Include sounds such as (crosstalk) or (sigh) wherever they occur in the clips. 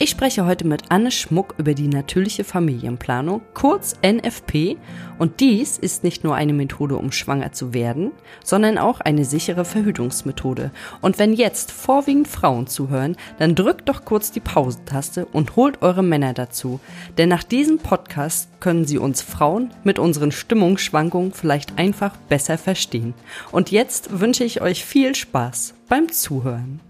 Ich spreche heute mit Anne Schmuck über die natürliche Familienplanung, kurz NFP, und dies ist nicht nur eine Methode, um schwanger zu werden, sondern auch eine sichere Verhütungsmethode. Und wenn jetzt vorwiegend Frauen zuhören, dann drückt doch kurz die Pausentaste und holt eure Männer dazu. Denn nach diesem Podcast können sie uns Frauen mit unseren Stimmungsschwankungen vielleicht einfach besser verstehen. Und jetzt wünsche ich euch viel Spaß beim Zuhören.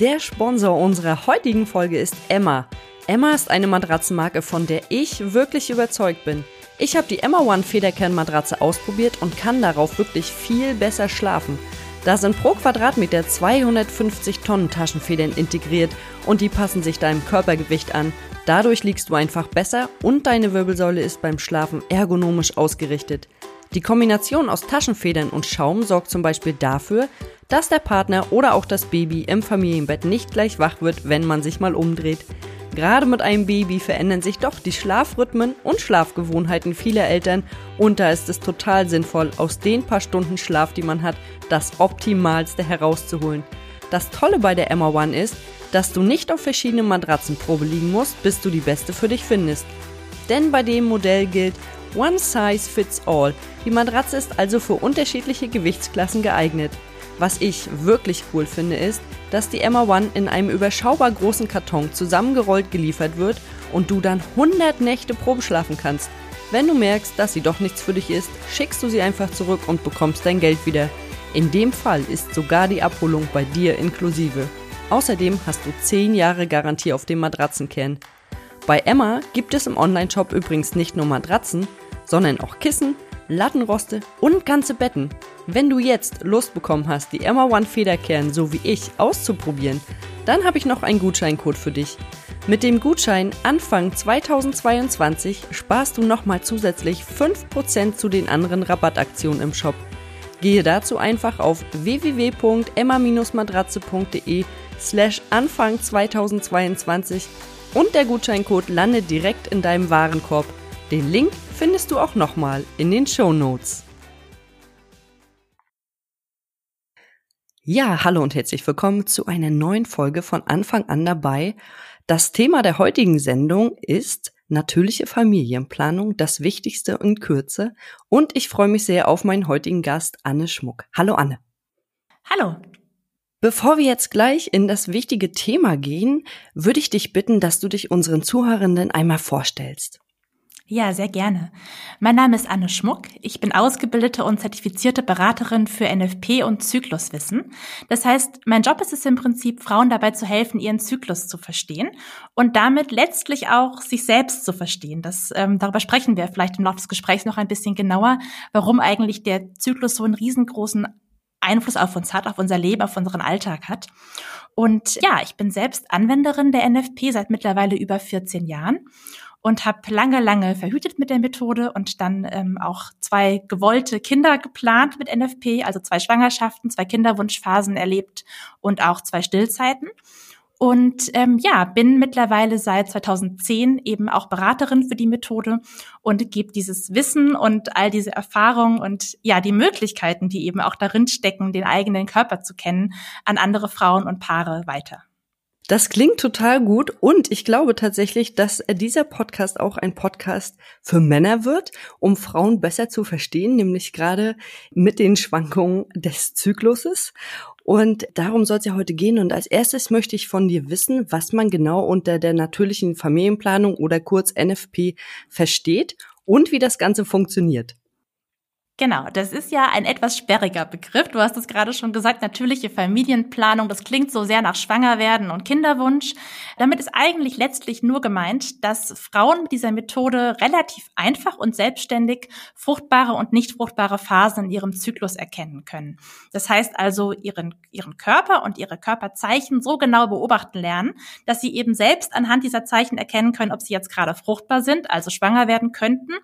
Der Sponsor unserer heutigen Folge ist Emma. Emma ist eine Matratzenmarke, von der ich wirklich überzeugt bin. Ich habe die Emma One Federkernmatratze ausprobiert und kann darauf wirklich viel besser schlafen. Da sind pro Quadratmeter 250 Tonnen Taschenfedern integriert und die passen sich deinem Körpergewicht an. Dadurch liegst du einfach besser und deine Wirbelsäule ist beim Schlafen ergonomisch ausgerichtet. Die Kombination aus Taschenfedern und Schaum sorgt zum Beispiel dafür, dass der Partner oder auch das Baby im Familienbett nicht gleich wach wird, wenn man sich mal umdreht. Gerade mit einem Baby verändern sich doch die Schlafrhythmen und Schlafgewohnheiten vieler Eltern und da ist es total sinnvoll, aus den paar Stunden Schlaf, die man hat, das Optimalste herauszuholen. Das Tolle bei der Emma One ist, dass du nicht auf verschiedenen Matratzen Probe liegen musst, bis du die beste für dich findest. Denn bei dem Modell gilt One Size Fits All. Die Matratze ist also für unterschiedliche Gewichtsklassen geeignet. Was ich wirklich cool finde, ist, dass die Emma One in einem überschaubar großen Karton zusammengerollt geliefert wird und du dann 100 Nächte Probe schlafen kannst. Wenn du merkst, dass sie doch nichts für dich ist, schickst du sie einfach zurück und bekommst dein Geld wieder. In dem Fall ist sogar die Abholung bei dir inklusive. Außerdem hast du 10 Jahre Garantie auf dem Matratzenkern. Bei Emma gibt es im Onlineshop übrigens nicht nur Matratzen, sondern auch Kissen, Lattenroste und ganze Betten. Wenn du jetzt Lust bekommen hast, die Emma One Federkern so wie ich auszuprobieren, dann habe ich noch einen Gutscheincode für dich. Mit dem Gutschein Anfang 2022 sparst du nochmal zusätzlich 5% zu den anderen Rabattaktionen im Shop. Gehe dazu einfach auf www.emma-matratze.de slash Anfang 2022 und der Gutscheincode landet direkt in deinem Warenkorb. Den Link findest du auch nochmal in den Show Notes. Ja, hallo und herzlich willkommen zu einer neuen Folge von Anfang an dabei. Das Thema der heutigen Sendung ist natürliche Familienplanung, das Wichtigste in Kürze. Und ich freue mich sehr auf meinen heutigen Gast, Anne Schmuck. Hallo Anne. Hallo. Bevor wir jetzt gleich in das wichtige Thema gehen, würde ich dich bitten, dass du dich unseren Zuhörenden einmal vorstellst. Ja, sehr gerne. Mein Name ist Anne Schmuck. Ich bin ausgebildete und zertifizierte Beraterin für NFP und Zykluswissen. Das heißt, mein Job ist es im Prinzip, Frauen dabei zu helfen, ihren Zyklus zu verstehen und damit letztlich auch sich selbst zu verstehen. Das, ähm, darüber sprechen wir vielleicht im Laufe des Gesprächs noch ein bisschen genauer, warum eigentlich der Zyklus so einen riesengroßen Einfluss auf uns hat, auf unser Leben, auf unseren Alltag hat. Und ja, ich bin selbst Anwenderin der NFP seit mittlerweile über 14 Jahren und habe lange, lange verhütet mit der Methode und dann ähm, auch zwei gewollte Kinder geplant mit NFP, also zwei Schwangerschaften, zwei Kinderwunschphasen erlebt und auch zwei Stillzeiten. Und ähm, ja, bin mittlerweile seit 2010 eben auch Beraterin für die Methode und gebe dieses Wissen und all diese Erfahrungen und ja, die Möglichkeiten, die eben auch darin stecken, den eigenen Körper zu kennen, an andere Frauen und Paare weiter. Das klingt total gut und ich glaube tatsächlich, dass dieser Podcast auch ein Podcast für Männer wird, um Frauen besser zu verstehen, nämlich gerade mit den Schwankungen des Zykluses. Und darum soll es ja heute gehen. Und als erstes möchte ich von dir wissen, was man genau unter der natürlichen Familienplanung oder kurz NFP versteht und wie das Ganze funktioniert. Genau, das ist ja ein etwas sperriger Begriff. Du hast es gerade schon gesagt, natürliche Familienplanung, das klingt so sehr nach Schwangerwerden und Kinderwunsch. Damit ist eigentlich letztlich nur gemeint, dass Frauen mit dieser Methode relativ einfach und selbstständig fruchtbare und nicht fruchtbare Phasen in ihrem Zyklus erkennen können. Das heißt also, ihren, ihren Körper und ihre Körperzeichen so genau beobachten lernen, dass sie eben selbst anhand dieser Zeichen erkennen können, ob sie jetzt gerade fruchtbar sind, also schwanger werden könnten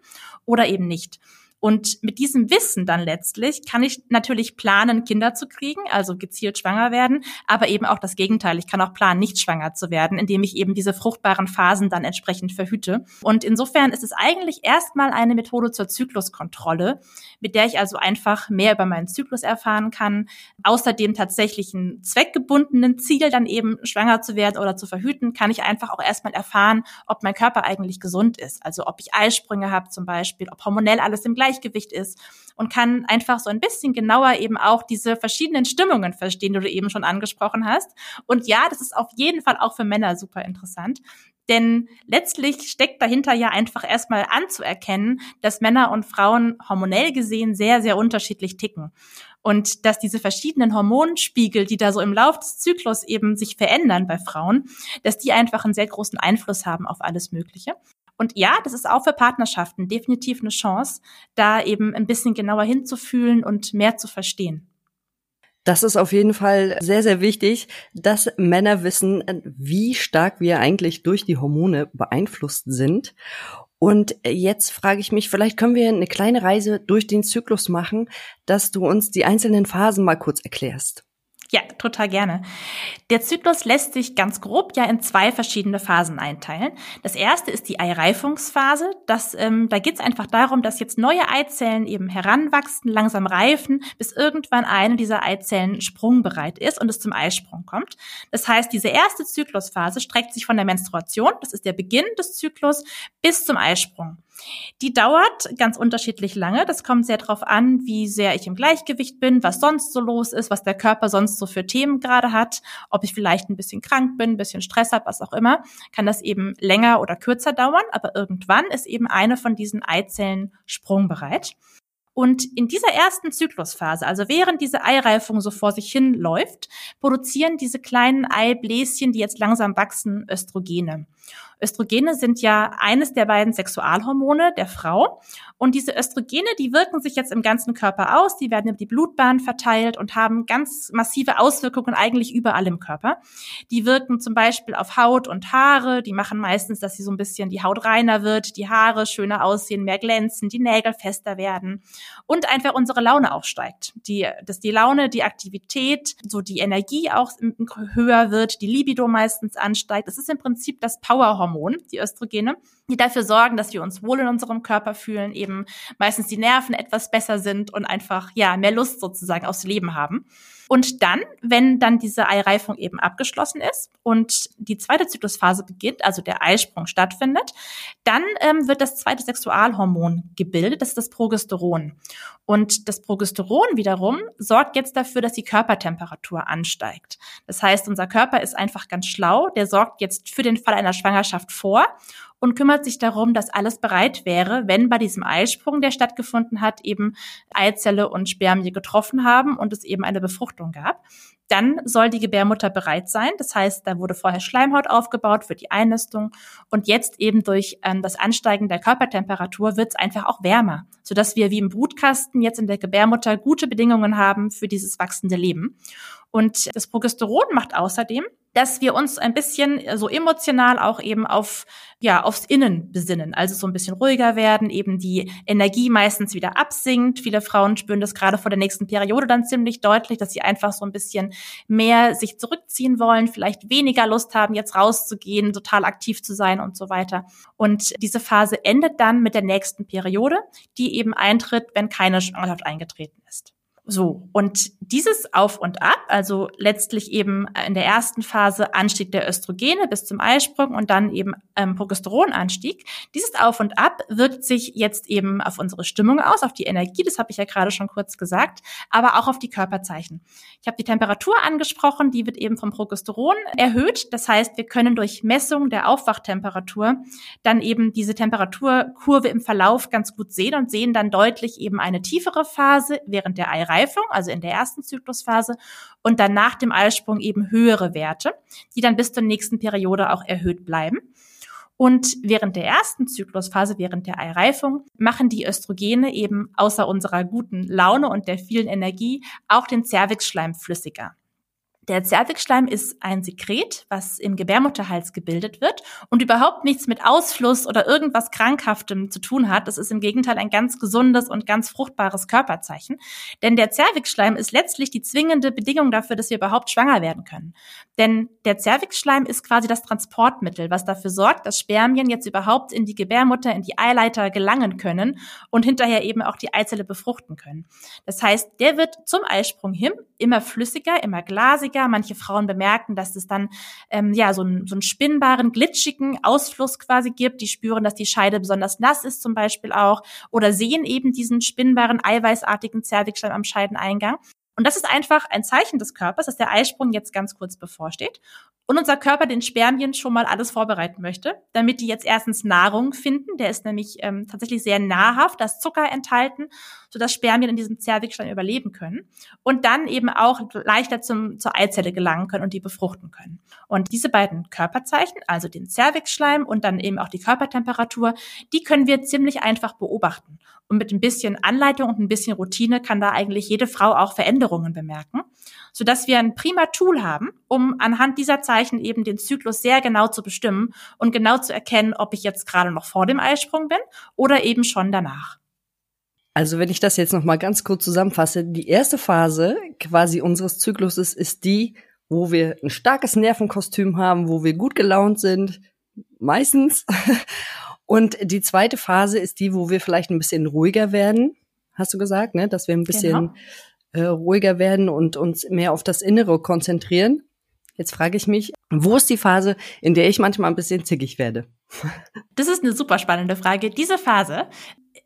oder eben nicht. Und mit diesem Wissen dann letztlich kann ich natürlich planen, Kinder zu kriegen, also gezielt schwanger werden, aber eben auch das Gegenteil. Ich kann auch planen, nicht schwanger zu werden, indem ich eben diese fruchtbaren Phasen dann entsprechend verhüte. Und insofern ist es eigentlich erstmal eine Methode zur Zykluskontrolle, mit der ich also einfach mehr über meinen Zyklus erfahren kann, außerdem tatsächlich ein zweckgebundenen Ziel dann eben schwanger zu werden oder zu verhüten, kann ich einfach auch erstmal erfahren, ob mein Körper eigentlich gesund ist. Also ob ich Eisprünge habe zum Beispiel, ob hormonell alles im Gleichgewicht ist und kann einfach so ein bisschen genauer eben auch diese verschiedenen Stimmungen verstehen, die du eben schon angesprochen hast. Und ja, das ist auf jeden Fall auch für Männer super interessant. Denn letztlich steckt dahinter ja einfach erstmal anzuerkennen, dass Männer und Frauen hormonell gesehen sehr, sehr unterschiedlich ticken. Und dass diese verschiedenen Hormonspiegel, die da so im Lauf des Zyklus eben sich verändern bei Frauen, dass die einfach einen sehr großen Einfluss haben auf alles Mögliche. Und ja, das ist auch für Partnerschaften definitiv eine Chance, da eben ein bisschen genauer hinzufühlen und mehr zu verstehen. Das ist auf jeden Fall sehr, sehr wichtig, dass Männer wissen, wie stark wir eigentlich durch die Hormone beeinflusst sind. Und jetzt frage ich mich, vielleicht können wir eine kleine Reise durch den Zyklus machen, dass du uns die einzelnen Phasen mal kurz erklärst. Ja, total gerne. Der Zyklus lässt sich ganz grob ja in zwei verschiedene Phasen einteilen. Das erste ist die Eireifungsphase. Das, ähm, da geht es einfach darum, dass jetzt neue Eizellen eben heranwachsen, langsam reifen, bis irgendwann eine dieser Eizellen sprungbereit ist und es zum Eisprung kommt. Das heißt, diese erste Zyklusphase streckt sich von der Menstruation, das ist der Beginn des Zyklus, bis zum Eisprung. Die dauert ganz unterschiedlich lange. Das kommt sehr darauf an, wie sehr ich im Gleichgewicht bin, was sonst so los ist, was der Körper sonst so für Themen gerade hat, ob ich vielleicht ein bisschen krank bin, ein bisschen Stress habe, was auch immer, kann das eben länger oder kürzer dauern. Aber irgendwann ist eben eine von diesen Eizellen sprungbereit. Und in dieser ersten Zyklusphase, also während diese Eireifung so vor sich hin läuft, produzieren diese kleinen Eibläschen, die jetzt langsam wachsen, Östrogene. Östrogene sind ja eines der beiden Sexualhormone der Frau. Und diese Östrogene, die wirken sich jetzt im ganzen Körper aus, die werden über die Blutbahn verteilt und haben ganz massive Auswirkungen eigentlich überall im Körper. Die wirken zum Beispiel auf Haut und Haare, die machen meistens, dass sie so ein bisschen die Haut reiner wird, die Haare schöner aussehen, mehr glänzen, die Nägel fester werden und einfach unsere Laune aufsteigt. Die, dass die Laune, die Aktivität, so die Energie auch höher wird, die Libido meistens ansteigt. Das ist im Prinzip das Powerhormon Hormon, die Östrogene, die dafür sorgen, dass wir uns wohl in unserem Körper fühlen, eben meistens die Nerven etwas besser sind und einfach, ja, mehr Lust sozusagen aufs Leben haben. Und dann, wenn dann diese Eireifung eben abgeschlossen ist und die zweite Zyklusphase beginnt, also der Eisprung stattfindet, dann ähm, wird das zweite Sexualhormon gebildet, das ist das Progesteron. Und das Progesteron wiederum sorgt jetzt dafür, dass die Körpertemperatur ansteigt. Das heißt, unser Körper ist einfach ganz schlau, der sorgt jetzt für den Fall einer Schwangerschaft vor und kümmert sich darum, dass alles bereit wäre, wenn bei diesem Eisprung, der stattgefunden hat, eben Eizelle und Spermie getroffen haben und es eben eine Befruchtung gab. Dann soll die Gebärmutter bereit sein. Das heißt, da wurde vorher Schleimhaut aufgebaut für die Einnistung und jetzt eben durch ähm, das Ansteigen der Körpertemperatur wird es einfach auch wärmer, sodass wir wie im Brutkasten jetzt in der Gebärmutter gute Bedingungen haben für dieses wachsende Leben. Und das Progesteron macht außerdem, dass wir uns ein bisschen äh, so emotional auch eben auf, ja, aufs Innen besinnen. Also so ein bisschen ruhiger werden, eben die Energie meistens wieder absinkt. Viele Frauen spüren das gerade vor der nächsten Periode dann ziemlich deutlich, dass sie einfach so ein bisschen mehr sich zurückziehen wollen, vielleicht weniger Lust haben, jetzt rauszugehen, total aktiv zu sein und so weiter. Und diese Phase endet dann mit der nächsten Periode, die eben eintritt, wenn keine Schwangerschaft eingetreten ist. So, und dieses Auf und Ab, also letztlich eben in der ersten Phase Anstieg der Östrogene bis zum Eisprung und dann eben ähm, Progesteronanstieg, dieses Auf und Ab wirkt sich jetzt eben auf unsere Stimmung aus, auf die Energie, das habe ich ja gerade schon kurz gesagt, aber auch auf die Körperzeichen. Ich habe die Temperatur angesprochen, die wird eben vom Progesteron erhöht. Das heißt, wir können durch Messung der Aufwachtemperatur dann eben diese Temperaturkurve im Verlauf ganz gut sehen und sehen dann deutlich eben eine tiefere Phase während der Eireifung Reifung, also in der ersten Zyklusphase, und dann nach dem Eisprung eben höhere Werte, die dann bis zur nächsten Periode auch erhöht bleiben. Und während der ersten Zyklusphase, während der Eireifung, machen die Östrogene eben außer unserer guten Laune und der vielen Energie auch den Zervixschleim flüssiger. Der Zervixschleim ist ein Sekret, was im Gebärmutterhals gebildet wird und überhaupt nichts mit Ausfluss oder irgendwas Krankhaftem zu tun hat. Das ist im Gegenteil ein ganz gesundes und ganz fruchtbares Körperzeichen. Denn der Zervixschleim ist letztlich die zwingende Bedingung dafür, dass wir überhaupt schwanger werden können. Denn der Zervixschleim ist quasi das Transportmittel, was dafür sorgt, dass Spermien jetzt überhaupt in die Gebärmutter, in die Eileiter gelangen können und hinterher eben auch die Eizelle befruchten können. Das heißt, der wird zum Eisprung hin immer flüssiger, immer glasiger. Manche Frauen bemerken, dass es dann ähm, ja so, ein, so einen spinnbaren, glitschigen Ausfluss quasi gibt. Die spüren, dass die Scheide besonders nass ist zum Beispiel auch oder sehen eben diesen spinnbaren, eiweißartigen Zervixschleim am Scheideneingang. Und das ist einfach ein Zeichen des Körpers, dass der Eisprung jetzt ganz kurz bevorsteht und unser Körper den Spermien schon mal alles vorbereiten möchte, damit die jetzt erstens Nahrung finden. Der ist nämlich ähm, tatsächlich sehr nahrhaft, da ist Zucker enthalten, sodass Spermien in diesem Zervixschleim überleben können und dann eben auch leichter zum, zur Eizelle gelangen können und die befruchten können. Und diese beiden Körperzeichen, also den Zervixschleim und dann eben auch die Körpertemperatur, die können wir ziemlich einfach beobachten. Und mit ein bisschen Anleitung und ein bisschen Routine kann da eigentlich jede Frau auch Veränderungen bemerken, sodass wir ein prima Tool haben, um anhand dieser Zeichen eben den Zyklus sehr genau zu bestimmen und genau zu erkennen, ob ich jetzt gerade noch vor dem Eisprung bin oder eben schon danach. Also wenn ich das jetzt noch mal ganz kurz zusammenfasse, die erste Phase quasi unseres Zykluses ist die, wo wir ein starkes Nervenkostüm haben, wo wir gut gelaunt sind, meistens. (laughs) Und die zweite Phase ist die, wo wir vielleicht ein bisschen ruhiger werden, hast du gesagt, ne? dass wir ein bisschen genau. Äh, ruhiger werden und uns mehr auf das Innere konzentrieren. Jetzt frage ich mich, wo ist die Phase, in der ich manchmal ein bisschen zickig werde? Das ist eine super spannende Frage. Diese Phase,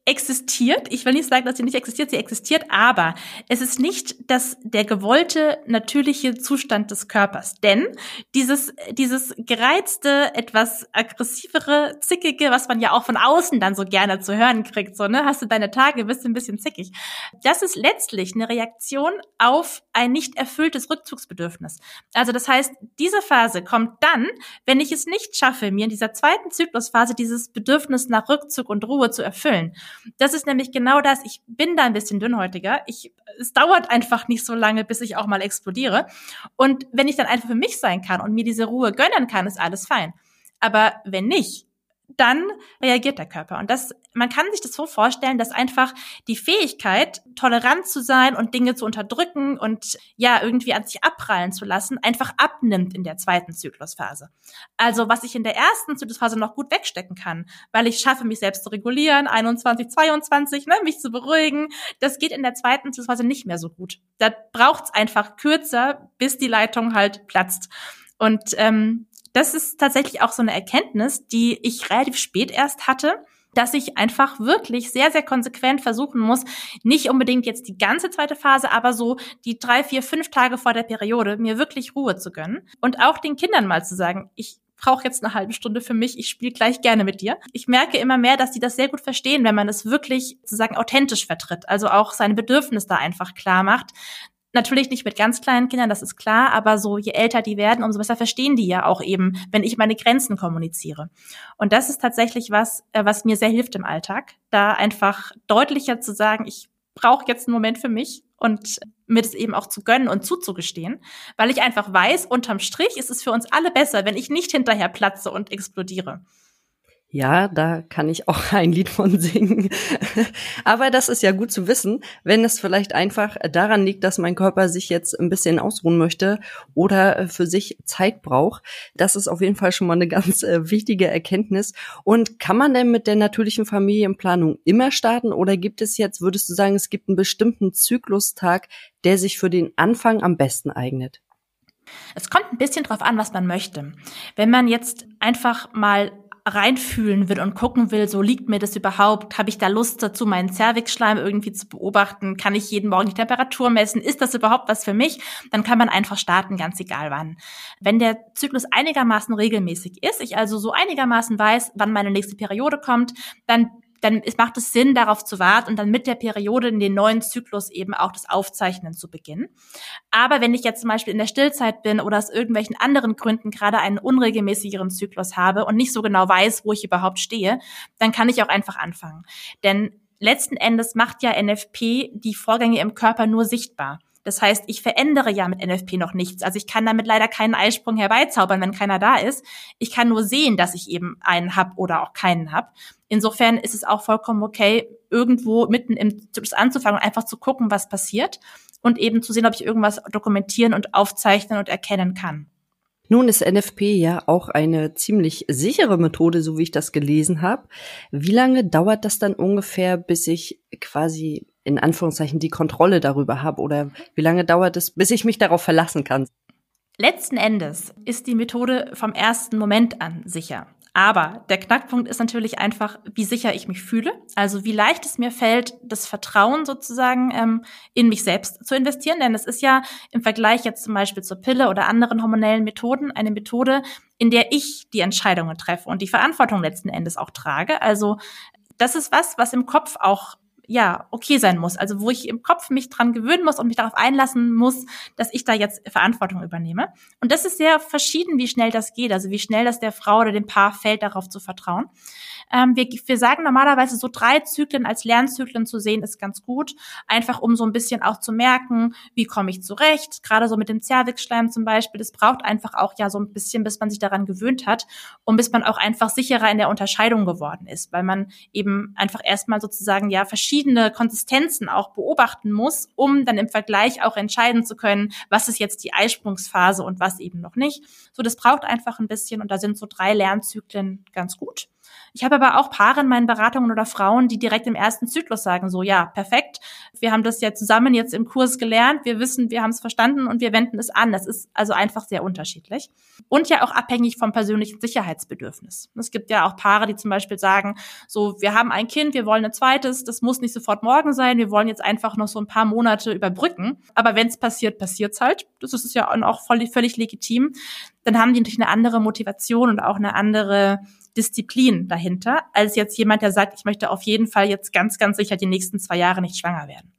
existiert. Ich will nicht sagen, dass sie nicht existiert, sie existiert, aber es ist nicht das, der gewollte, natürliche Zustand des Körpers. Denn dieses, dieses gereizte, etwas aggressivere, zickige, was man ja auch von außen dann so gerne zu hören kriegt, so, ne, hast du deine Tage, bist du ein bisschen zickig. Das ist letztlich eine Reaktion auf ein nicht erfülltes Rückzugsbedürfnis. Also das heißt, diese Phase kommt dann, wenn ich es nicht schaffe, mir in dieser zweiten Zyklusphase dieses Bedürfnis nach Rückzug und Ruhe zu erfüllen. Das ist nämlich genau das. Ich bin da ein bisschen dünnhäutiger. Ich, es dauert einfach nicht so lange, bis ich auch mal explodiere. Und wenn ich dann einfach für mich sein kann und mir diese Ruhe gönnen kann, ist alles fein. Aber wenn nicht, dann reagiert der Körper. Und das, man kann sich das so vorstellen, dass einfach die Fähigkeit, tolerant zu sein und Dinge zu unterdrücken und ja, irgendwie an sich abprallen zu lassen, einfach abnimmt in der zweiten Zyklusphase. Also, was ich in der ersten Zyklusphase noch gut wegstecken kann, weil ich schaffe, mich selbst zu regulieren, 21, 22, ne, mich zu beruhigen, das geht in der zweiten Zyklusphase nicht mehr so gut. Da braucht's einfach kürzer, bis die Leitung halt platzt. Und ähm, das ist tatsächlich auch so eine Erkenntnis, die ich relativ spät erst hatte dass ich einfach wirklich sehr, sehr konsequent versuchen muss, nicht unbedingt jetzt die ganze zweite Phase, aber so die drei, vier, fünf Tage vor der Periode mir wirklich Ruhe zu gönnen und auch den Kindern mal zu sagen, ich brauche jetzt eine halbe Stunde für mich, ich spiele gleich gerne mit dir. Ich merke immer mehr, dass die das sehr gut verstehen, wenn man es wirklich sozusagen authentisch vertritt, also auch seine Bedürfnisse da einfach klar macht, Natürlich nicht mit ganz kleinen Kindern, das ist klar, aber so je älter die werden, umso besser verstehen die ja auch eben, wenn ich meine Grenzen kommuniziere. Und das ist tatsächlich was, äh, was mir sehr hilft im Alltag, da einfach deutlicher zu sagen, ich brauche jetzt einen Moment für mich und mir das eben auch zu gönnen und zuzugestehen, weil ich einfach weiß, unterm Strich ist es für uns alle besser, wenn ich nicht hinterher platze und explodiere. Ja, da kann ich auch (laughs) ein Lied von singen. (laughs) Aber das ist ja gut zu wissen, wenn es vielleicht einfach daran liegt, dass mein Körper sich jetzt ein bisschen ausruhen möchte oder für sich Zeit braucht. Das ist auf jeden Fall schon mal eine (laughs) ganz äh, wichtige Erkenntnis. Und kann man denn mit der natürlichen Familienplanung immer starten oder gibt es jetzt, würdest du sagen, es gibt einen bestimmten Zyklustag, der sich für den Anfang am besten eignet? Es kommt ein bisschen drauf an, was man möchte. Wenn man jetzt einfach mal reinfühlen will und gucken will, so liegt mir das überhaupt? Habe ich da Lust dazu, meinen Zervixschleim irgendwie zu beobachten? Kann ich jeden Morgen die Temperatur messen? Ist das überhaupt was für mich? Dann kann man einfach starten, ganz egal wann. Wenn der Zyklus einigermaßen regelmäßig ist, ich also so einigermaßen weiß, wann meine nächste Periode kommt, dann dann macht es Sinn, darauf zu warten und dann mit der Periode in den neuen Zyklus eben auch das Aufzeichnen zu beginnen. Aber wenn ich jetzt zum Beispiel in der Stillzeit bin oder aus irgendwelchen anderen Gründen gerade einen unregelmäßigeren Zyklus habe und nicht so genau weiß, wo ich überhaupt stehe, dann kann ich auch einfach anfangen. Denn letzten Endes macht ja NFP die Vorgänge im Körper nur sichtbar. Das heißt, ich verändere ja mit NFP noch nichts. Also ich kann damit leider keinen Eisprung herbeizaubern, wenn keiner da ist. Ich kann nur sehen, dass ich eben einen hab oder auch keinen hab. Insofern ist es auch vollkommen okay, irgendwo mitten im Zyklus anzufangen und einfach zu gucken, was passiert und eben zu sehen, ob ich irgendwas dokumentieren und aufzeichnen und erkennen kann. Nun ist NFP ja auch eine ziemlich sichere Methode, so wie ich das gelesen habe. Wie lange dauert das dann ungefähr, bis ich quasi in Anführungszeichen die Kontrolle darüber habe? Oder wie lange dauert es, bis ich mich darauf verlassen kann? Letzten Endes ist die Methode vom ersten Moment an sicher. Aber der Knackpunkt ist natürlich einfach, wie sicher ich mich fühle. Also wie leicht es mir fällt, das Vertrauen sozusagen ähm, in mich selbst zu investieren. Denn es ist ja im Vergleich jetzt zum Beispiel zur Pille oder anderen hormonellen Methoden eine Methode, in der ich die Entscheidungen treffe und die Verantwortung letzten Endes auch trage. Also das ist was, was im Kopf auch ja, okay sein muss. Also wo ich im Kopf mich dran gewöhnen muss und mich darauf einlassen muss, dass ich da jetzt Verantwortung übernehme. Und das ist sehr verschieden, wie schnell das geht. Also wie schnell das der Frau oder dem Paar fällt, darauf zu vertrauen. Ähm, wir, wir sagen normalerweise so drei Zyklen als Lernzyklen zu sehen, ist ganz gut. Einfach um so ein bisschen auch zu merken, wie komme ich zurecht. Gerade so mit dem Zervixschleim zum Beispiel. Das braucht einfach auch ja so ein bisschen, bis man sich daran gewöhnt hat und bis man auch einfach sicherer in der Unterscheidung geworden ist, weil man eben einfach erstmal sozusagen ja verschiedene Konsistenzen auch beobachten muss, um dann im Vergleich auch entscheiden zu können, was ist jetzt die Eisprungsphase und was eben noch nicht. So, das braucht einfach ein bisschen und da sind so drei Lernzyklen ganz gut. Ich habe aber auch Paare in meinen Beratungen oder Frauen, die direkt im ersten Zyklus sagen, so ja, perfekt, wir haben das ja zusammen jetzt im Kurs gelernt, wir wissen, wir haben es verstanden und wir wenden es an. Das ist also einfach sehr unterschiedlich. Und ja auch abhängig vom persönlichen Sicherheitsbedürfnis. Es gibt ja auch Paare, die zum Beispiel sagen, so, wir haben ein Kind, wir wollen ein zweites, das muss nicht sofort morgen sein, wir wollen jetzt einfach noch so ein paar Monate überbrücken. Aber wenn es passiert, passiert's halt. Das ist ja auch völlig, völlig legitim. Dann haben die natürlich eine andere Motivation und auch eine andere Disziplin dahinter, als jetzt jemand, der sagt, ich möchte auf jeden Fall jetzt ganz, ganz sicher die nächsten zwei Jahre nicht schwanger werden.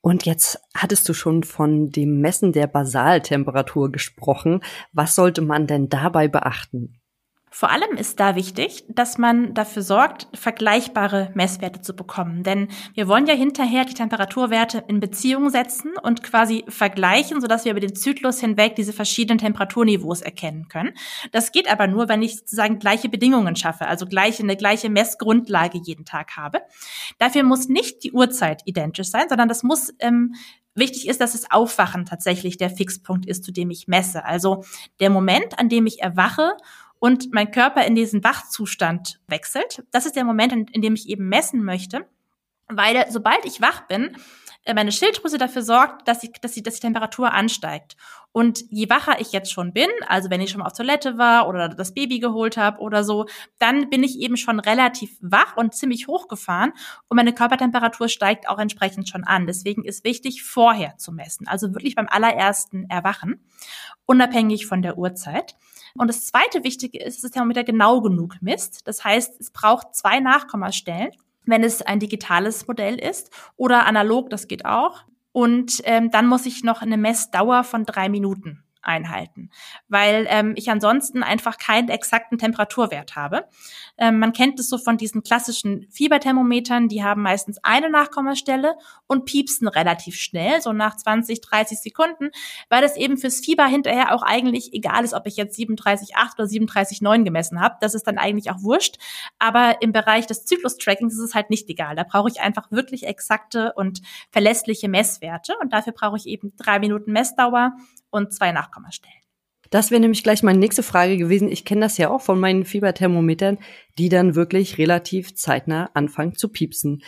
Und jetzt hattest du schon von dem Messen der Basaltemperatur gesprochen. Was sollte man denn dabei beachten? Vor allem ist da wichtig, dass man dafür sorgt, vergleichbare Messwerte zu bekommen. Denn wir wollen ja hinterher die Temperaturwerte in Beziehung setzen und quasi vergleichen, sodass wir über den Zyklus hinweg diese verschiedenen Temperaturniveaus erkennen können. Das geht aber nur, wenn ich sozusagen gleiche Bedingungen schaffe, also gleiche, eine gleiche Messgrundlage jeden Tag habe. Dafür muss nicht die Uhrzeit identisch sein, sondern das muss ähm, Wichtig ist, dass das Aufwachen tatsächlich der Fixpunkt ist, zu dem ich messe. Also der Moment, an dem ich erwache und mein Körper in diesen Wachzustand wechselt. Das ist der Moment, in, dem ich eben messen möchte, weil sobald ich wach bin, äh, meine Schilddrüse dafür sorgt, dass, ich, dass, die, dass die Temperatur ansteigt. Und je wacher ich jetzt schon bin, also wenn ich schon mal auf Toilette war oder das Baby geholt habe oder so, dann bin ich eben schon relativ wach und ziemlich hochgefahren und meine Körpertemperatur steigt auch entsprechend schon an. Deswegen ist wichtig, vorher zu messen, also wirklich beim allerersten Erwachen, unabhängig von der Uhrzeit. Und das zweite Wichtige ist, dass das Thermometer genau genug misst. Das heißt, es braucht zwei Nachkommastellen, wenn es ein digitales Modell ist oder analog, das geht auch. Und ähm, dann muss ich noch eine Messdauer von drei Minuten einhalten, weil ähm, ich ansonsten einfach keinen exakten Temperaturwert habe. Ähm, man kennt es so von diesen klassischen Fieberthermometern, die haben meistens eine Nachkommastelle und piepsen relativ schnell, so nach 20, 30 Sekunden, weil das eben fürs Fieber hinterher auch eigentlich egal ist, ob ich jetzt 37,8 oder 37,9 gemessen habe. Das ist dann eigentlich auch wurscht. Aber im Bereich des Zyklus-Trackings ist es halt nicht egal. Da brauche ich einfach wirklich exakte und verlässliche Messwerte und dafür brauche ich eben drei Minuten Messdauer und zwei Nachkommastellen. Das wäre nämlich gleich meine nächste Frage gewesen. Ich kenne das ja auch von meinen Fieberthermometern, die dann wirklich relativ zeitnah anfangen zu piepsen.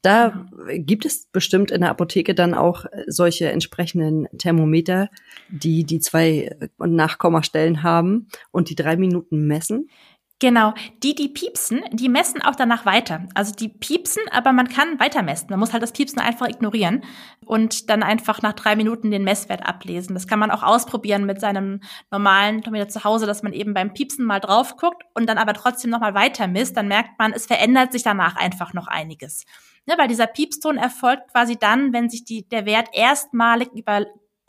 Da mhm. gibt es bestimmt in der Apotheke dann auch solche entsprechenden Thermometer, die die zwei Nachkommastellen haben und die drei Minuten messen. Genau, die, die piepsen, die messen auch danach weiter. Also die piepsen, aber man kann weiter messen. Man muss halt das Piepsen einfach ignorieren und dann einfach nach drei Minuten den Messwert ablesen. Das kann man auch ausprobieren mit seinem normalen Tometer zu Hause, dass man eben beim Piepsen mal drauf guckt und dann aber trotzdem nochmal weiter misst. Dann merkt man, es verändert sich danach einfach noch einiges. Ne, weil dieser Piepston erfolgt quasi dann, wenn sich die, der Wert erstmalig über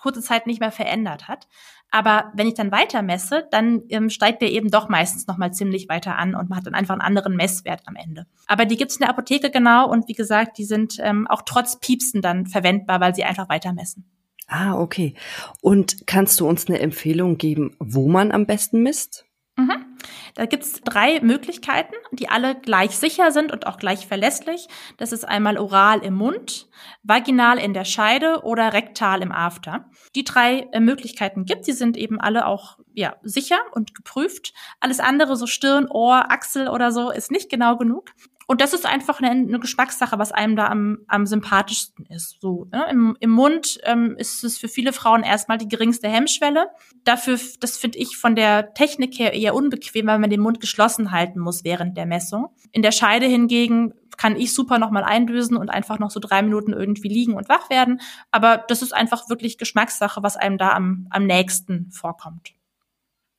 kurze Zeit nicht mehr verändert hat. Aber wenn ich dann weiter messe, dann ähm, steigt der eben doch meistens nochmal ziemlich weiter an und man hat dann einfach einen anderen Messwert am Ende. Aber die gibt's in der Apotheke genau und wie gesagt, die sind ähm, auch trotz Piepsen dann verwendbar, weil sie einfach weiter messen. Ah, okay. Und kannst du uns eine Empfehlung geben, wo man am besten misst? Mhm. Da gibt's drei Möglichkeiten, die alle gleich sicher sind und auch gleich verlässlich. Das ist einmal oral im Mund, vaginal in der Scheide oder rektal im After. Die drei äh, Möglichkeiten gibt, die sind eben alle auch ja, sicher und geprüft. Alles andere, so Stirn, Ohr, Achsel oder so, ist nicht genau genug. Und das ist einfach eine, eine Geschmackssache, was einem da am, am sympathischsten ist. So ne? Im, Im Mund ähm, ist es für viele Frauen erstmal die geringste Hemmschwelle. Dafür, das finde ich von der Technik her eher unbequem, weil man den Mund geschlossen halten muss während der Messung. In der Scheide hingegen kann ich super nochmal eindösen und einfach noch so drei Minuten irgendwie liegen und wach werden. Aber das ist einfach wirklich Geschmackssache, was einem da am, am nächsten vorkommt.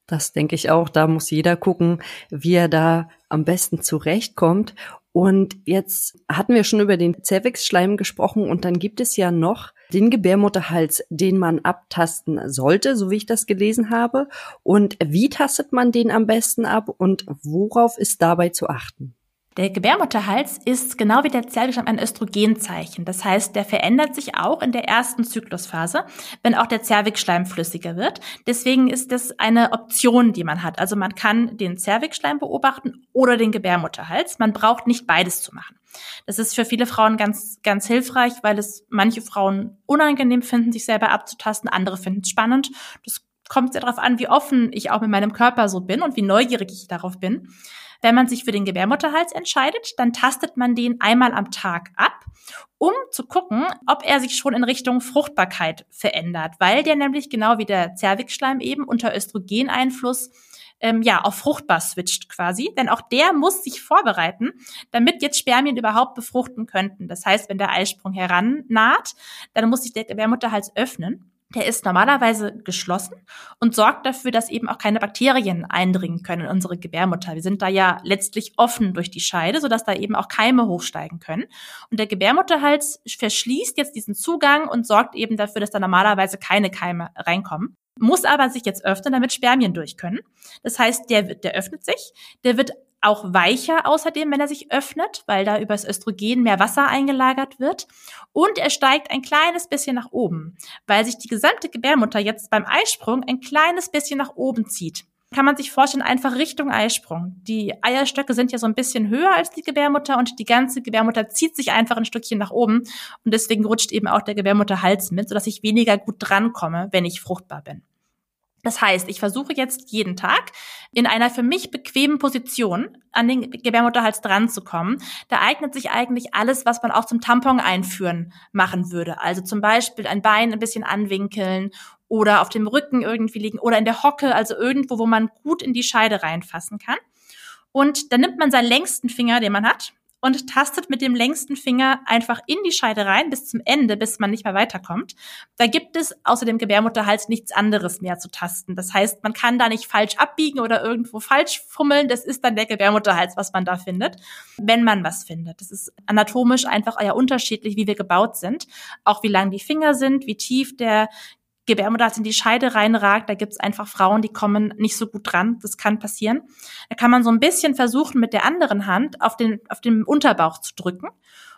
Das denke ich auch. Da muss jeder gucken, wie er da am besten zurechtkommt. Und jetzt hatten wir schon über den Cervixschleim gesprochen und dann gibt es ja noch den Gebärmutterhals, den man abtasten sollte, so wie ich das gelesen habe. Und wie tastet man den am besten ab und worauf ist dabei zu achten? Der Gebärmutterhals ist genau wie der Zervixschleim ein Östrogenzeichen. Das heißt, der verändert sich auch in der ersten Zyklusphase, wenn auch der Zervixschleim flüssiger wird. Deswegen ist das eine Option, die man hat. Also man kann den Zervixschleim beobachten oder den Gebärmutterhals. Man braucht nicht beides zu machen. Das ist für viele Frauen ganz, ganz hilfreich, weil es manche Frauen unangenehm finden, sich selber abzutasten, andere finden es spannend. Das kommt sehr darauf an, wie offen ich auch mit meinem Körper so bin und wie neugierig ich darauf bin. Wenn man sich für den Gebärmutterhals entscheidet, dann tastet man den einmal am Tag ab, um zu gucken, ob er sich schon in Richtung Fruchtbarkeit verändert, weil der nämlich genau wie der Zervixschleim eben unter Östrogeneinfluss ähm, ja, auf fruchtbar switcht quasi. Denn auch der muss sich vorbereiten, damit jetzt Spermien überhaupt befruchten könnten. Das heißt, wenn der Eisprung herannaht, dann muss sich der Gebärmutterhals öffnen. Der ist normalerweise geschlossen und sorgt dafür, dass eben auch keine Bakterien eindringen können in unsere Gebärmutter. Wir sind da ja letztlich offen durch die Scheide, sodass da eben auch Keime hochsteigen können. Und der Gebärmutterhals verschließt jetzt diesen Zugang und sorgt eben dafür, dass da normalerweise keine Keime reinkommen. Muss aber sich jetzt öffnen, damit Spermien durch können. Das heißt, der, der öffnet sich, der wird auch weicher außerdem, wenn er sich öffnet, weil da übers Östrogen mehr Wasser eingelagert wird. Und er steigt ein kleines bisschen nach oben, weil sich die gesamte Gebärmutter jetzt beim Eisprung ein kleines bisschen nach oben zieht. Kann man sich vorstellen, einfach Richtung Eisprung. Die Eierstöcke sind ja so ein bisschen höher als die Gebärmutter und die ganze Gebärmutter zieht sich einfach ein Stückchen nach oben und deswegen rutscht eben auch der Gebärmutterhals mit, sodass ich weniger gut drankomme, wenn ich fruchtbar bin. Das heißt, ich versuche jetzt jeden Tag in einer für mich bequemen Position an den Gebärmutterhals dran zu kommen. Da eignet sich eigentlich alles, was man auch zum Tampon einführen machen würde. Also zum Beispiel ein Bein ein bisschen anwinkeln oder auf dem Rücken irgendwie liegen oder in der Hocke, also irgendwo, wo man gut in die Scheide reinfassen kann. Und dann nimmt man seinen längsten Finger, den man hat, und tastet mit dem längsten Finger einfach in die Scheide rein bis zum Ende, bis man nicht mehr weiterkommt. Da gibt es außer dem Gebärmutterhals nichts anderes mehr zu tasten. Das heißt, man kann da nicht falsch abbiegen oder irgendwo falsch fummeln. Das ist dann der Gebärmutterhals, was man da findet, wenn man was findet. Das ist anatomisch einfach ja unterschiedlich, wie wir gebaut sind. Auch wie lang die Finger sind, wie tief der Gebärmutterhals in die Scheide reinragt. Da gibt's einfach Frauen, die kommen nicht so gut dran. Das kann passieren. Da kann man so ein bisschen versuchen, mit der anderen Hand auf den, auf den Unterbauch zu drücken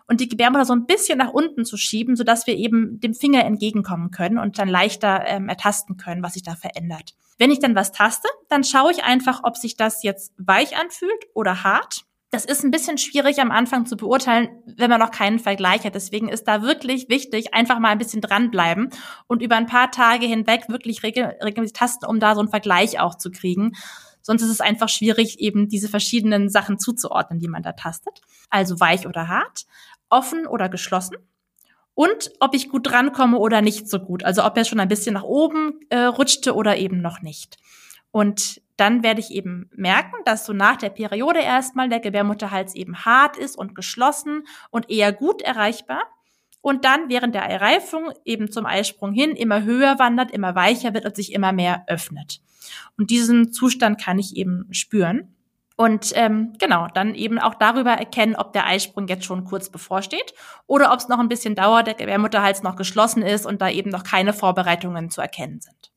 und die Gebärmutter so ein bisschen nach unten zu schieben, sodass wir eben dem Finger entgegenkommen können und dann leichter ähm, ertasten können, was sich da verändert. Wenn ich dann was taste, dann schaue ich einfach, ob sich das jetzt weich anfühlt oder hart. Das ist ein bisschen schwierig am Anfang zu beurteilen, wenn man noch keinen Vergleich hat. Deswegen ist da wirklich wichtig, einfach mal ein bisschen dranbleiben und über ein paar Tage hinweg wirklich regelmäßig tasten, um da so einen Vergleich auch zu kriegen. Sonst ist es einfach schwierig, eben diese verschiedenen Sachen zuzuordnen, die man da tastet. Also weich oder hart, offen oder geschlossen. Und ob ich gut drankomme oder nicht so gut. Also ob er schon ein bisschen nach oben äh, rutschte oder eben noch nicht. Und dann werde ich eben merken, dass so nach der Periode erstmal der Gebärmutterhals eben hart ist und geschlossen und eher gut erreichbar. Und dann während der Erreifung eben zum Eisprung hin immer höher wandert, immer weicher wird und sich immer mehr öffnet. Und diesen Zustand kann ich eben spüren. Und ähm, genau, dann eben auch darüber erkennen, ob der Eisprung jetzt schon kurz bevorsteht oder ob es noch ein bisschen dauert, der Gebärmutterhals noch geschlossen ist und da eben noch keine Vorbereitungen zu erkennen sind.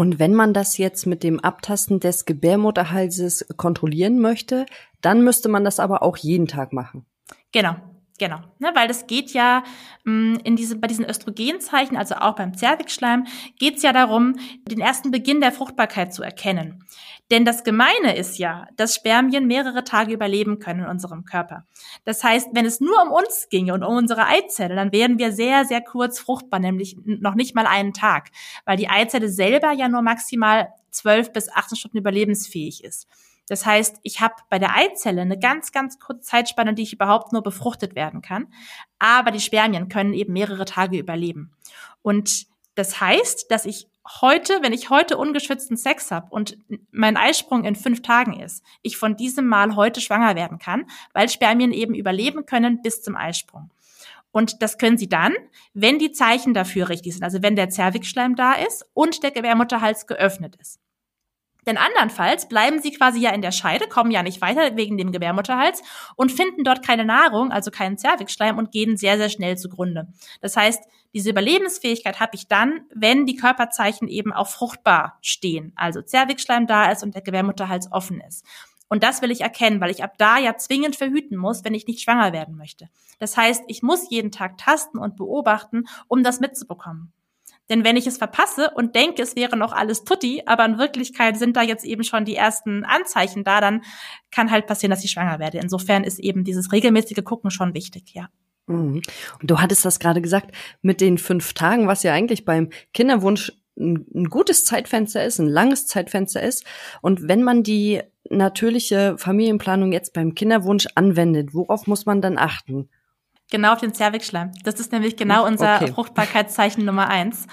Und wenn man das jetzt mit dem Abtasten des Gebärmutterhalses kontrollieren möchte, dann müsste man das aber auch jeden Tag machen. Genau. Genau, ne, weil das geht ja mh, mm, in diese, bei diesen Östrogenzeichen, also auch beim Zervixschleim, geht es ja darum, den ersten Beginn der Fruchtbarkeit zu erkennen. Denn das Gemeine ist ja, dass Spermien mehrere Tage überleben können in unserem Körper. Das heißt, wenn es nur um uns ginge und um unsere Eizelle, dann wären wir sehr, sehr kurz fruchtbar, nämlich noch nicht mal einen Tag, weil die Eizelle selber ja nur maximal zwölf bis 18 Stunden überlebensfähig ist. Das heißt, ich habe bei der Eizelle eine ganz, ganz kurze Zeitspanne, die ich überhaupt nur befruchtet werden kann. Aber die Spermien können eben mehrere Tage überleben. Und das heißt, dass ich heute, wenn ich heute ungeschützten Sex habe und mein Eisprung in fünf Tagen ist, ich von diesem Mal heute schwanger werden kann, weil Spermien eben überleben können bis zum Eisprung. Und das können sie dann, wenn die Zeichen dafür richtig sind, also wenn der Zervixschleim da ist und der Gebärmutterhals geöffnet ist. Denn andernfalls bleiben sie quasi ja in der Scheide, kommen ja nicht weiter wegen dem Gebärmutterhals und finden dort keine Nahrung, also keinen Zervixschleim und gehen sehr, sehr schnell zugrunde. Das heißt, diese Überlebensfähigkeit habe ich dann, wenn die Körperzeichen eben auch fruchtbar stehen, also Zervixschleim da ist und der Gebärmutterhals offen ist. Und das will ich erkennen, weil ich ab da ja zwingend verhüten muss, wenn ich nicht schwanger werden möchte. Das heißt, ich muss jeden Tag tasten und beobachten, um das mitzubekommen. Denn wenn ich es verpasse und denke, es wäre noch alles tutti, aber in Wirklichkeit sind da jetzt eben schon die ersten Anzeichen da, dann kann halt passieren, dass ich schwanger werde. Insofern ist eben dieses regelmäßige Gucken schon wichtig, ja. Mhm. Und du hattest das gerade gesagt mit den fünf Tagen, was ja eigentlich beim Kinderwunsch ein, ein gutes Zeitfenster ist, ein langes Zeitfenster ist. Und wenn man die natürliche Familienplanung jetzt beim Kinderwunsch anwendet, worauf muss man dann achten? Genau auf den Zervixschleim. Das ist nämlich genau unser okay. Fruchtbarkeitszeichen Nummer eins.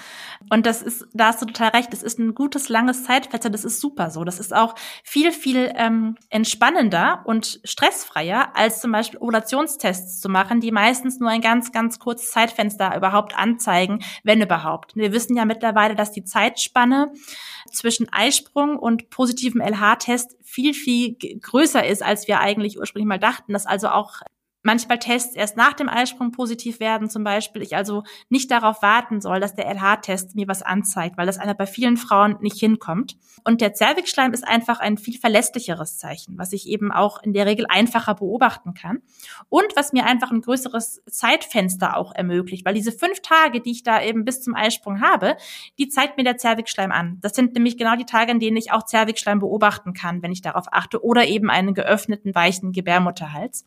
Und das ist, da hast du total recht, das ist ein gutes, langes Zeitfenster, das ist super so. Das ist auch viel, viel ähm, entspannender und stressfreier, als zum Beispiel Ovulationstests zu machen, die meistens nur ein ganz, ganz kurzes Zeitfenster überhaupt anzeigen, wenn überhaupt. Wir wissen ja mittlerweile, dass die Zeitspanne zwischen Eisprung und positivem LH-Test viel, viel größer ist, als wir eigentlich ursprünglich mal dachten, dass also auch manchmal Tests erst nach dem Eisprung positiv werden, zum Beispiel. Ich also nicht darauf warten soll, dass der LH-Test mir was anzeigt, weil das einer bei vielen Frauen nicht hinkommt. Und der Zervixschleim ist einfach ein viel verlässlicheres Zeichen, was ich eben auch in der Regel einfacher beobachten kann. Und was mir einfach ein größeres Zeitfenster auch ermöglicht, weil diese fünf Tage, die ich da eben bis zum Eisprung habe, die zeigt mir der Zervixschleim an. Das sind nämlich genau die Tage, in denen ich auch Zervixschleim beobachten kann, wenn ich darauf achte, oder eben einen geöffneten, weichen Gebärmutterhals.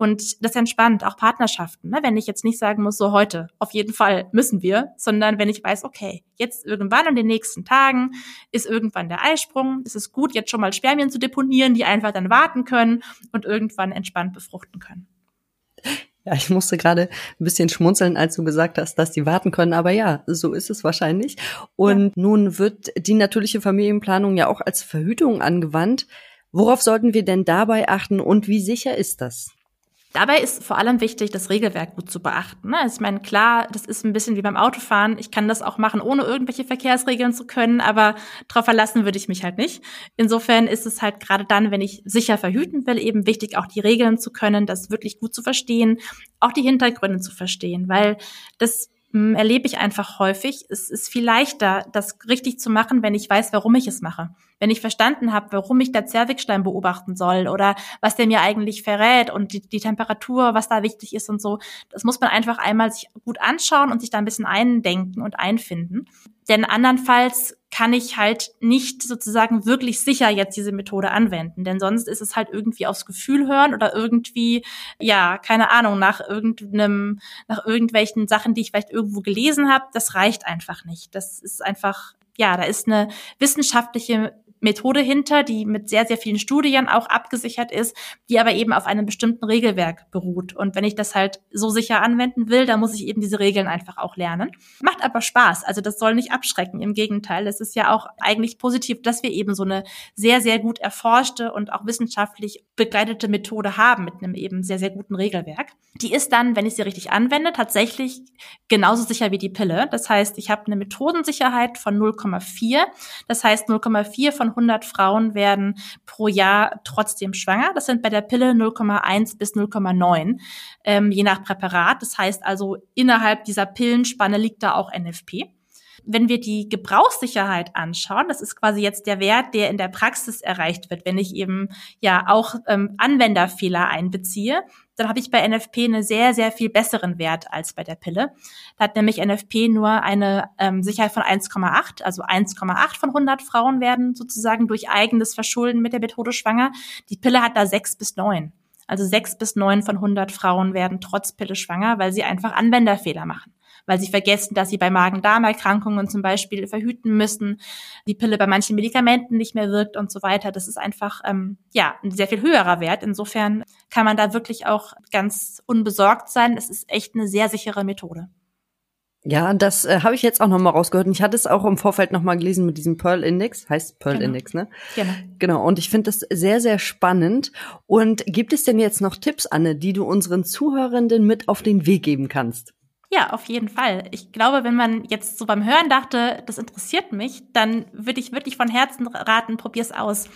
Und das entspannt auch Partnerschaften, ne? wenn ich jetzt nicht sagen muss, so heute, auf jeden Fall müssen wir, sondern wenn ich weiß, okay, jetzt irgendwann in den nächsten Tagen ist irgendwann der Eisprung, es ist gut, jetzt schon mal Spermien zu deponieren, die einfach dann warten können und irgendwann entspannt befruchten können. Ja, ich musste gerade ein bisschen schmunzeln, als du gesagt hast, dass die warten können. Aber ja, so ist es wahrscheinlich. Und ja. nun wird die natürliche Familienplanung ja auch als Verhütung angewandt. Worauf sollten wir denn dabei achten und wie sicher ist das? Dabei ist vor allem wichtig, das Regelwerk gut zu beachten. Ne? Also ich meine, klar, das ist ein bisschen wie beim Autofahren. Ich kann das auch machen, ohne irgendwelche Verkehrsregeln zu können, aber darauf verlassen würde ich mich halt nicht. Insofern ist es halt gerade dann, wenn ich sicher verhüten will, eben wichtig, auch die Regeln zu können, das wirklich gut zu verstehen, auch die Hintergründe zu verstehen, weil das hm, erlebe ich einfach häufig. Es ist viel leichter, das richtig zu machen, wenn ich weiß, warum ich es mache. Wenn ich verstanden habe, warum ich der Zervixschleim beobachten soll oder was der mir eigentlich verrät und die, die Temperatur, was da wichtig ist und so. Das muss man einfach einmal sich gut anschauen und sich da ein bisschen eindenken und einfinden. Denn andernfalls kann ich halt nicht sozusagen wirklich sicher jetzt diese Methode anwenden. Denn sonst ist es halt irgendwie aufs Gefühl hören oder irgendwie, ja, keine Ahnung, nach irgendeinem, nach irgendwelchen Sachen, die ich vielleicht irgendwo gelesen habe. Das reicht einfach nicht. Das ist einfach, ja, da ist eine wissenschaftliche Methode hinter, die mit sehr, sehr vielen Studien auch abgesichert ist, die aber eben auf einem bestimmten Regelwerk beruht. Und wenn ich das halt so sicher anwenden will, dann muss ich eben diese Regeln einfach auch lernen. Macht aber Spaß. Also das soll nicht abschrecken. Im Gegenteil, es ist ja auch eigentlich positiv, dass wir eben so eine sehr, sehr gut erforschte und auch wissenschaftlich begleitete Methode haben mit einem eben sehr, sehr guten Regelwerk. Die ist dann, wenn ich sie richtig anwende, tatsächlich genauso sicher wie die Pille. Das heißt, ich habe eine Methodensicherheit von 0,4. Das heißt, 0,4 von 100 Frauen werden pro Jahr trotzdem schwanger. Das sind bei der Pille 0,1 bis 0,9, ähm, je nach Präparat. Das heißt also, innerhalb dieser Pillenspanne liegt da auch NFP. Wenn wir die Gebrauchssicherheit anschauen, das ist quasi jetzt der Wert, der in der Praxis erreicht wird, wenn ich eben ja auch ähm, Anwenderfehler einbeziehe, dann habe ich bei NFP einen sehr, sehr viel besseren Wert als bei der Pille. Da hat nämlich NFP nur eine ähm, Sicherheit von 1,8, also 1,8 von 100 Frauen werden sozusagen durch eigenes Verschulden mit der Methode schwanger. Die Pille hat da 6 bis 9. Also 6 bis 9 von 100 Frauen werden trotz Pille schwanger, weil sie einfach Anwenderfehler machen weil sie vergessen, dass sie bei Magen-Darm-Erkrankungen zum Beispiel verhüten müssen, die Pille bei manchen Medikamenten nicht mehr wirkt und so weiter. Das ist einfach ähm, ja ein sehr viel höherer Wert. Insofern kann man da wirklich auch ganz unbesorgt sein. Es ist echt eine sehr sichere Methode. Ja, das äh, habe ich jetzt auch noch mal rausgehört. Und ich hatte es auch im Vorfeld noch mal gelesen mit diesem Pearl Index, heißt Pearl genau. Index, ne? Genau. Genau. Und ich finde das sehr, sehr spannend. Und gibt es denn jetzt noch Tipps, Anne, die du unseren Zuhörenden mit auf den Weg geben kannst? Ja, auf jeden Fall. Ich glaube, wenn man jetzt so beim Hören dachte, das interessiert mich, dann würde ich wirklich von Herzen raten, probier's aus.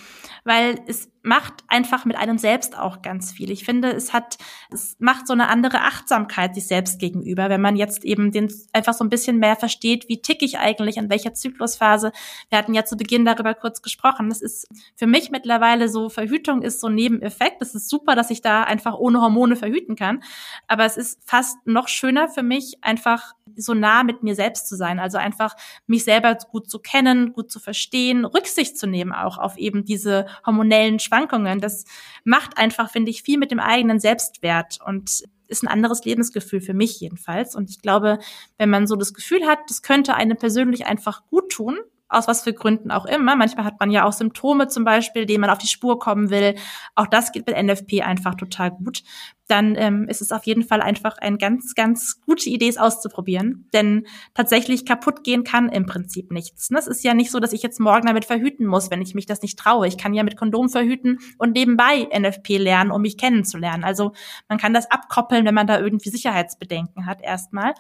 Weil es macht einfach mit einem selbst auch ganz viel. Ich finde, es hat, es macht so eine andere Achtsamkeit sich selbst gegenüber, wenn man jetzt eben den einfach so ein bisschen mehr versteht, wie tick ich eigentlich, in welcher Zyklusphase. Wir hatten ja zu Beginn darüber kurz gesprochen. Das ist für mich mittlerweile so, Verhütung ist so ein Nebeneffekt. Es ist super, dass ich da einfach ohne Hormone verhüten kann. Aber es ist fast noch schöner für mich, einfach so nah mit mir selbst zu sein. Also einfach mich selber gut zu kennen, gut zu verstehen, Rücksicht zu nehmen auch auf eben diese hormonellen Schwankungen. Das macht einfach, finde ich, viel mit dem eigenen Selbstwert und ist ein anderes Lebensgefühl für mich jedenfalls. Und ich glaube, wenn man so das Gefühl hat, das könnte einem persönlich einfach gut tun, aus was für Gründen auch immer. Manchmal hat man ja auch Symptome zum Beispiel, denen man auf die Spur kommen will. Auch das geht mit NFP einfach total gut. Dann ähm, ist es auf jeden Fall einfach eine ganz, ganz gute Idee, es auszuprobieren. Denn tatsächlich kaputt gehen kann im Prinzip nichts. Es ist ja nicht so, dass ich jetzt morgen damit verhüten muss, wenn ich mich das nicht traue. Ich kann ja mit Kondom verhüten und nebenbei NFP lernen, um mich kennenzulernen. Also man kann das abkoppeln, wenn man da irgendwie Sicherheitsbedenken hat erstmal.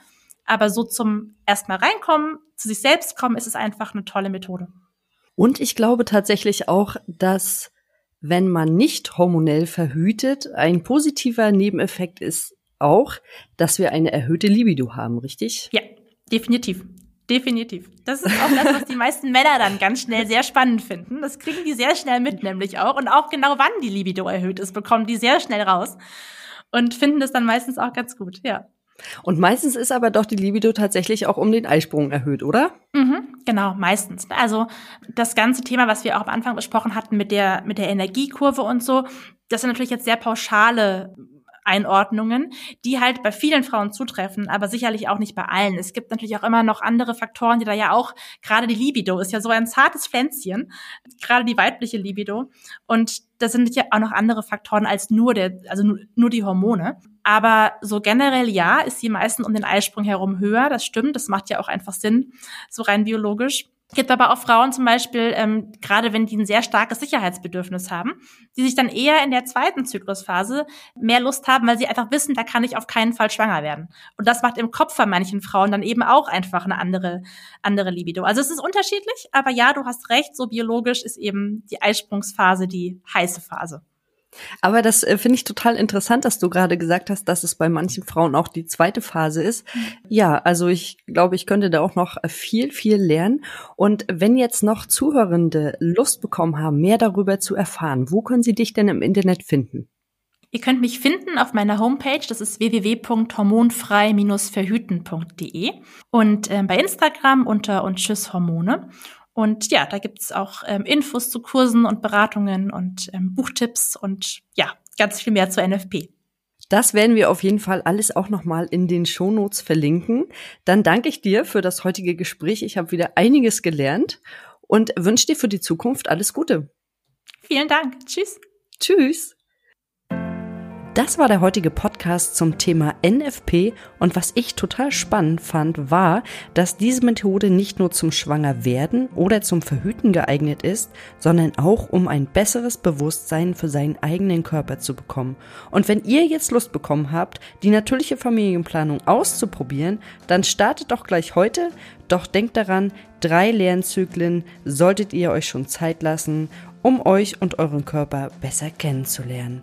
Aber so zum erstmal reinkommen, zu sich selbst kommen, ist es einfach eine tolle Methode. Und ich glaube tatsächlich auch, dass wenn man nicht hormonell verhütet, ein positiver Nebeneffekt ist auch, dass wir eine erhöhte Libido haben, richtig? Ja, definitiv. Definitiv. Das ist auch das, was die meisten Männer dann ganz schnell sehr spannend finden. Das kriegen die sehr schnell mit, nämlich auch. Und auch genau wann die Libido erhöht ist, bekommen die sehr schnell raus. Und finden das dann meistens auch ganz gut, ja. Und meistens ist aber doch die Libido tatsächlich auch um den Eisprung erhöht, oder? Mhm, genau, meistens. Also das ganze Thema, was wir auch am Anfang besprochen hatten mit der, mit der Energiekurve und so, das sind natürlich jetzt sehr pauschale Einordnungen, die halt bei vielen Frauen zutreffen, aber sicherlich auch nicht bei allen. Es gibt natürlich auch immer noch andere Faktoren, die da ja auch, gerade die Libido ist ja so ein zartes Pflänzchen, gerade die weibliche Libido. Und das sind ja auch noch andere Faktoren als nur der, also nur die Hormone. Aber so generell ja, ist sie meistens um den Eisprung herum höher. Das stimmt. Das macht ja auch einfach Sinn, so rein biologisch. Gibt aber auch Frauen zum Beispiel, ähm, gerade wenn die ein sehr starkes Sicherheitsbedürfnis haben, die sich dann eher in der zweiten Zyklusphase mehr Lust haben, weil sie einfach wissen, da kann ich auf keinen Fall schwanger werden. Und das macht im Kopf von manchen Frauen dann eben auch einfach eine andere, andere Libido. Also es ist unterschiedlich, aber ja, du hast recht, so biologisch ist eben die Eisprungsphase die heiße Phase. Aber das äh, finde ich total interessant, dass du gerade gesagt hast, dass es bei manchen Frauen auch die zweite Phase ist. Mhm. Ja, also ich glaube, ich könnte da auch noch viel, viel lernen. Und wenn jetzt noch Zuhörende Lust bekommen haben, mehr darüber zu erfahren, wo können sie dich denn im Internet finden? Ihr könnt mich finden auf meiner Homepage, das ist www.hormonfrei-verhüten.de und äh, bei Instagram unter und Tschüss Hormone. Und ja, da gibt's auch ähm, Infos zu Kursen und Beratungen und ähm, Buchtipps und ja, ganz viel mehr zur NFP. Das werden wir auf jeden Fall alles auch nochmal in den Shownotes verlinken. Dann danke ich dir für das heutige Gespräch. Ich habe wieder einiges gelernt und wünsche dir für die Zukunft alles Gute. Vielen Dank. Tschüss. Tschüss. Das war der heutige Podcast zum Thema NFP und was ich total spannend fand, war, dass diese Methode nicht nur zum Schwangerwerden oder zum Verhüten geeignet ist, sondern auch um ein besseres Bewusstsein für seinen eigenen Körper zu bekommen. Und wenn ihr jetzt Lust bekommen habt, die natürliche Familienplanung auszuprobieren, dann startet doch gleich heute. Doch denkt daran, drei Lernzyklen solltet ihr euch schon Zeit lassen, um euch und euren Körper besser kennenzulernen.